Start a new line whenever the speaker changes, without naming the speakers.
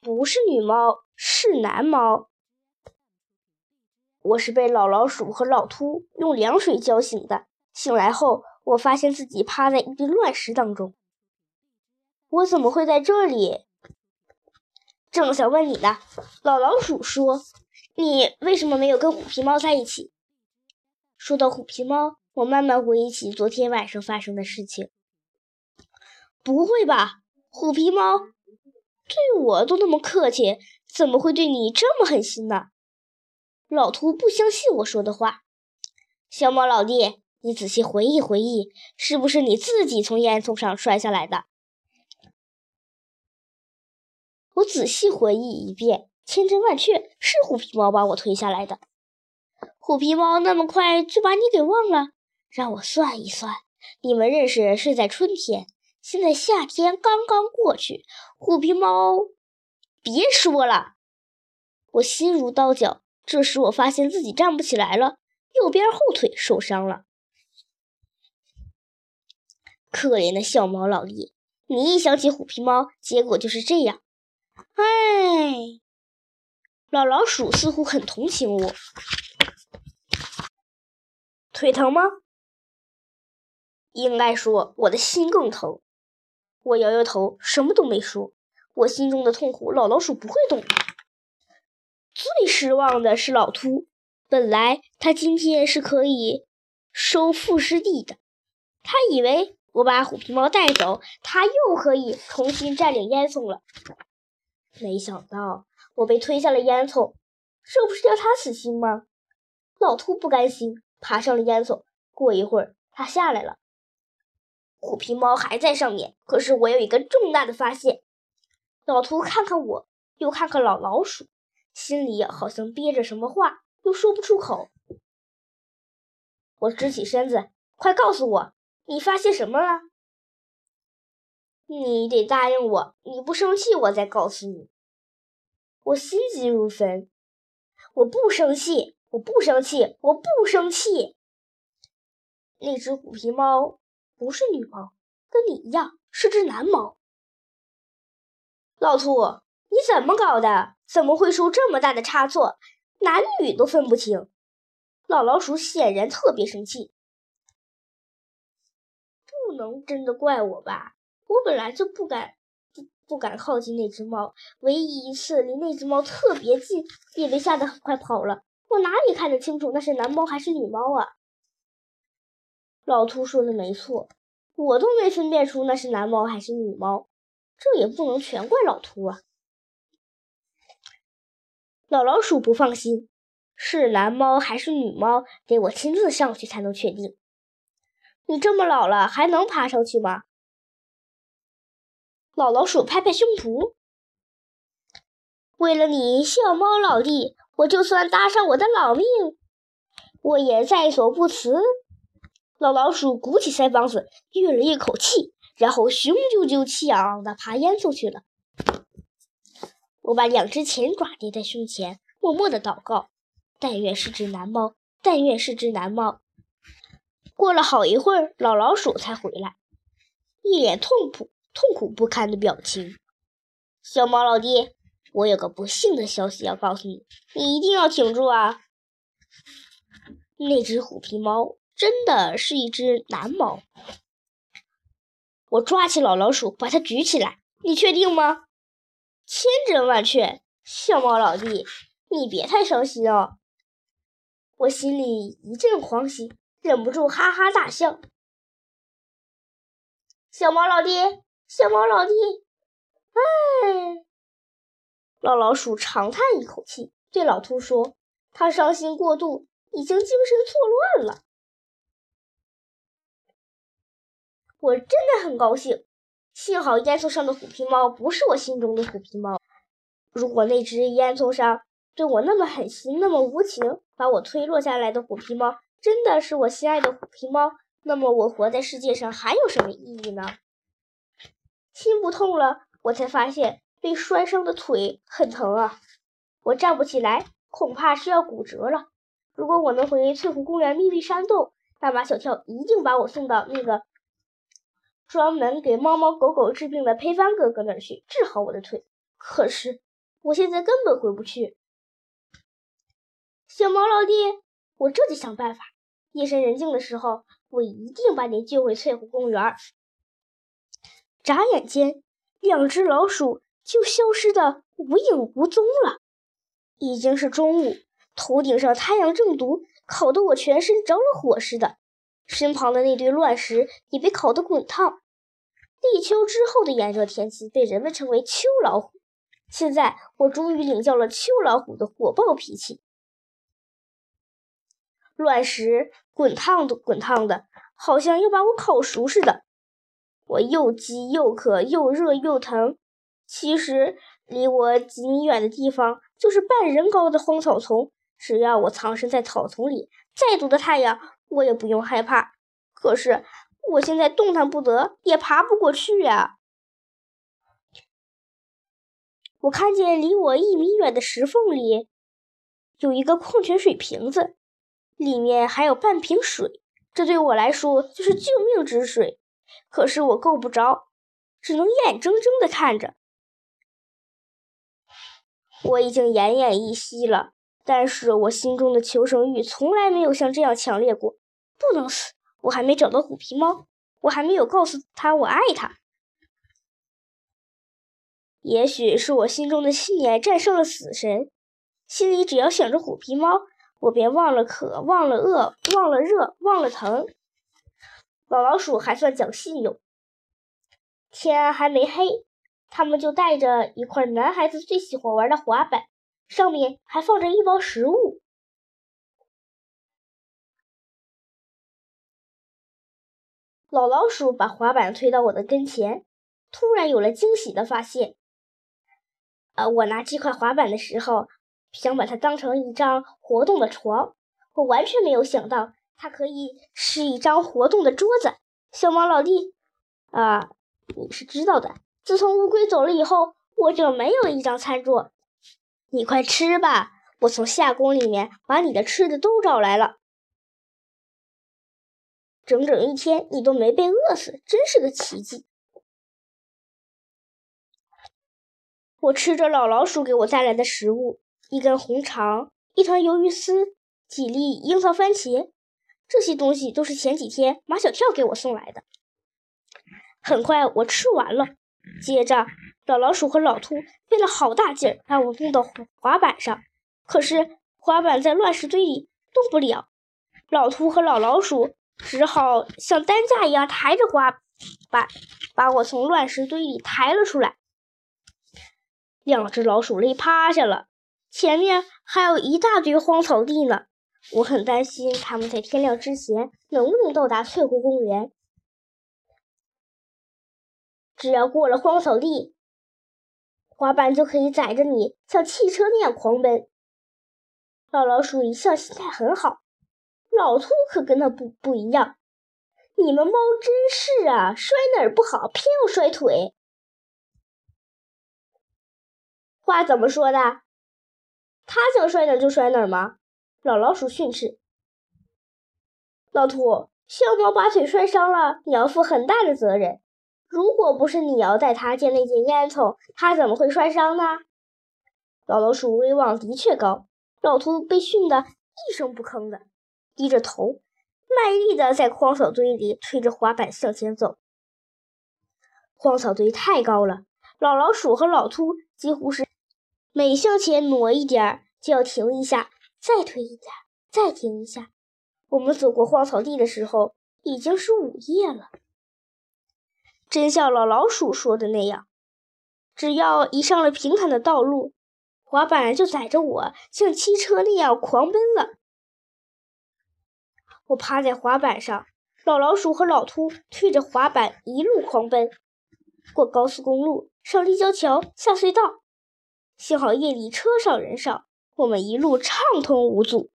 不是女猫，是男猫。我是被老老鼠和老秃用凉水浇醒的。醒来后，我发现自己趴在一堆乱石当中。我怎么会在这里？正想问你呢。老老鼠说：“你为什么没有跟虎皮猫在一起？”说到虎皮猫，我慢慢回忆起昨天晚上发生的事情。不会吧，虎皮猫对我都那么客气，怎么会对你这么狠心呢？老秃不相信我说的话。小猫老弟。你仔细回忆回忆，是不是你自己从烟囱上摔下来的？我仔细回忆一遍，千真万确，是虎皮猫把我推下来的。虎皮猫那么快就把你给忘了？让我算一算，你们认识是在春天，现在夏天刚刚过去。虎皮猫，别说了，我心如刀绞。这时我发现自己站不起来了，右边后腿受伤了。可怜的小猫老弟，你一想起虎皮猫，结果就是这样。唉，老老鼠似乎很同情我。腿疼吗？应该说我的心更疼。我摇摇头，什么都没说。我心中的痛苦，老老鼠不会懂。最失望的是老秃，本来他今天是可以收复失地的，他以为。我把虎皮猫带走，他又可以重新占领烟囱了。没想到我被推下了烟囱，这不是要他死心吗？老秃不甘心，爬上了烟囱。过一会儿，他下来了，虎皮猫还在上面。可是我有一个重大的发现。老图看看我，又看看老老鼠，心里好像憋着什么话，又说不出口。我直起身子，快告诉我！你发现什么了？你得答应我，你不生气，我再告诉你。我心急如焚，我不生气，我不生气，我不生气。那只虎皮猫不是女猫，跟你一样是只男猫。老兔，你怎么搞的？怎么会出这么大的差错？男女都分不清。老老鼠显然特别生气。不能真的怪我吧？我本来就不敢不不敢靠近那只猫，唯一一次离那只猫特别近，也被吓得很快跑了。我哪里看得清楚那是男猫还是女猫啊？老秃说的没错，我都没分辨出那是男猫还是女猫，这也不能全怪老秃啊。老老鼠不放心，是男猫还是女猫，得我亲自上去才能确定。你这么老了，还能爬上去吗？老老鼠拍拍胸脯，为了你，小猫老弟，我就算搭上我的老命，我也在所不辞。老老鼠鼓起腮帮子，吁了一口气，然后雄赳赳、气昂昂地爬烟囱去了。我把两只前爪叠在胸前，默默地祷告：但愿是只男猫，但愿是只男猫。过了好一会儿，老老鼠才回来，一脸痛苦、痛苦不堪的表情。小猫老弟，我有个不幸的消息要告诉你，你一定要挺住啊！那只虎皮猫真的是一只男猫。我抓起老老鼠，把它举起来。你确定吗？千真万确。小猫老弟，你别太伤心哦。我心里一阵狂喜。忍不住哈哈大笑。小猫老弟，小猫老弟，哎！老老鼠长叹一口气，对老秃说：“他伤心过度，已经精神错乱了。”我真的很高兴，幸好烟囱上的虎皮猫不是我心中的虎皮猫。如果那只烟囱上对我那么狠心、那么无情，把我推落下来的虎皮猫。真的是我心爱的虎皮猫，那么我活在世界上还有什么意义呢？心不痛了，我才发现被摔伤的腿很疼啊！我站不起来，恐怕是要骨折了。如果我能回翠湖公园秘密山洞，大马小跳一定把我送到那个专门给猫猫狗狗治病的裴帆哥哥那儿去治好我的腿。可是我现在根本回不去。小毛老弟，我这就想办法。夜深人静的时候，我一定把你救回翠湖公园。眨眼间，两只老鼠就消失的无影无踪了。已经是中午，头顶上太阳正毒，烤得我全身着了火似的。身旁的那堆乱石也被烤得滚烫。立秋之后的炎热天气被人们称为“秋老虎”。现在我终于领教了秋老虎的火爆脾气。乱石滚烫的，滚烫的，好像要把我烤熟似的。我又饥又渴，又热又疼。其实离我几米远的地方就是半人高的荒草丛，只要我藏身在草丛里，再毒的太阳我也不用害怕。可是我现在动弹不得，也爬不过去呀。我看见离我一米远的石缝里有一个矿泉水瓶子，里面还有半瓶水，这对我来说就是救命之水。可是我够不着，只能眼睁睁地看着。我已经奄奄一息了，但是我心中的求生欲从来没有像这样强烈过。不能死！我还没找到虎皮猫，我还没有告诉他我爱他。也许是我心中的信念战胜了死神，心里只要想着虎皮猫，我便忘了渴，忘了饿，忘了热，忘了疼。老老鼠还算讲信用，天还没黑，他们就带着一块男孩子最喜欢玩的滑板，上面还放着一包食物。老老鼠把滑板推到我的跟前，突然有了惊喜的发现。呃，我拿这块滑板的时候，想把它当成一张活动的床，我完全没有想到。它可以是一张活动的桌子，小猫老弟，啊，你是知道的。自从乌龟走了以后，我就没有一张餐桌。你快吃吧，我从下宫里面把你的吃的都找来了。整整一天你都没被饿死，真是个奇迹。我吃着老老鼠给我带来的食物：一根红肠，一团鱿鱼丝，几粒樱桃番茄。这些东西都是前几天马小跳给我送来的。很快我吃完了，接着老老鼠和老兔费了好大劲儿把我弄到滑板上，可是滑板在乱石堆里动不了。老兔和老老鼠只好像担架一样抬着滑板，把我从乱石堆里抬了出来。两只老鼠累趴下了，前面还有一大堆荒草地呢。我很担心他们在天亮之前能不能到达翠湖公园。只要过了荒草地，滑板就可以载着你像汽车那样狂奔。老老鼠一向心态很好，老兔可跟它不不一样。你们猫真是啊，摔哪儿不好，偏要摔腿。话怎么说的？他想摔哪儿就摔哪儿吗？老老鼠训斥老兔：“小猫把腿摔伤了，你要负很大的责任。如果不是你要带他见那件烟囱，他怎么会摔伤呢？”老老鼠威望的确高，老兔被训得一声不吭的，低着头，卖力的在荒草堆里推着滑板向前走。荒草堆太高了，老老鼠和老兔几乎是每向前挪一点儿就要停一下。再推一点，再停一下。我们走过荒草地的时候，已经是午夜了。真像老老鼠说的那样，只要一上了平坦的道路，滑板就载着我像汽车那样狂奔了。我趴在滑板上，老老鼠和老秃推着滑板一路狂奔，过高速公路，上立交桥，下隧道。幸好夜里车少人少。我们一路畅通无阻。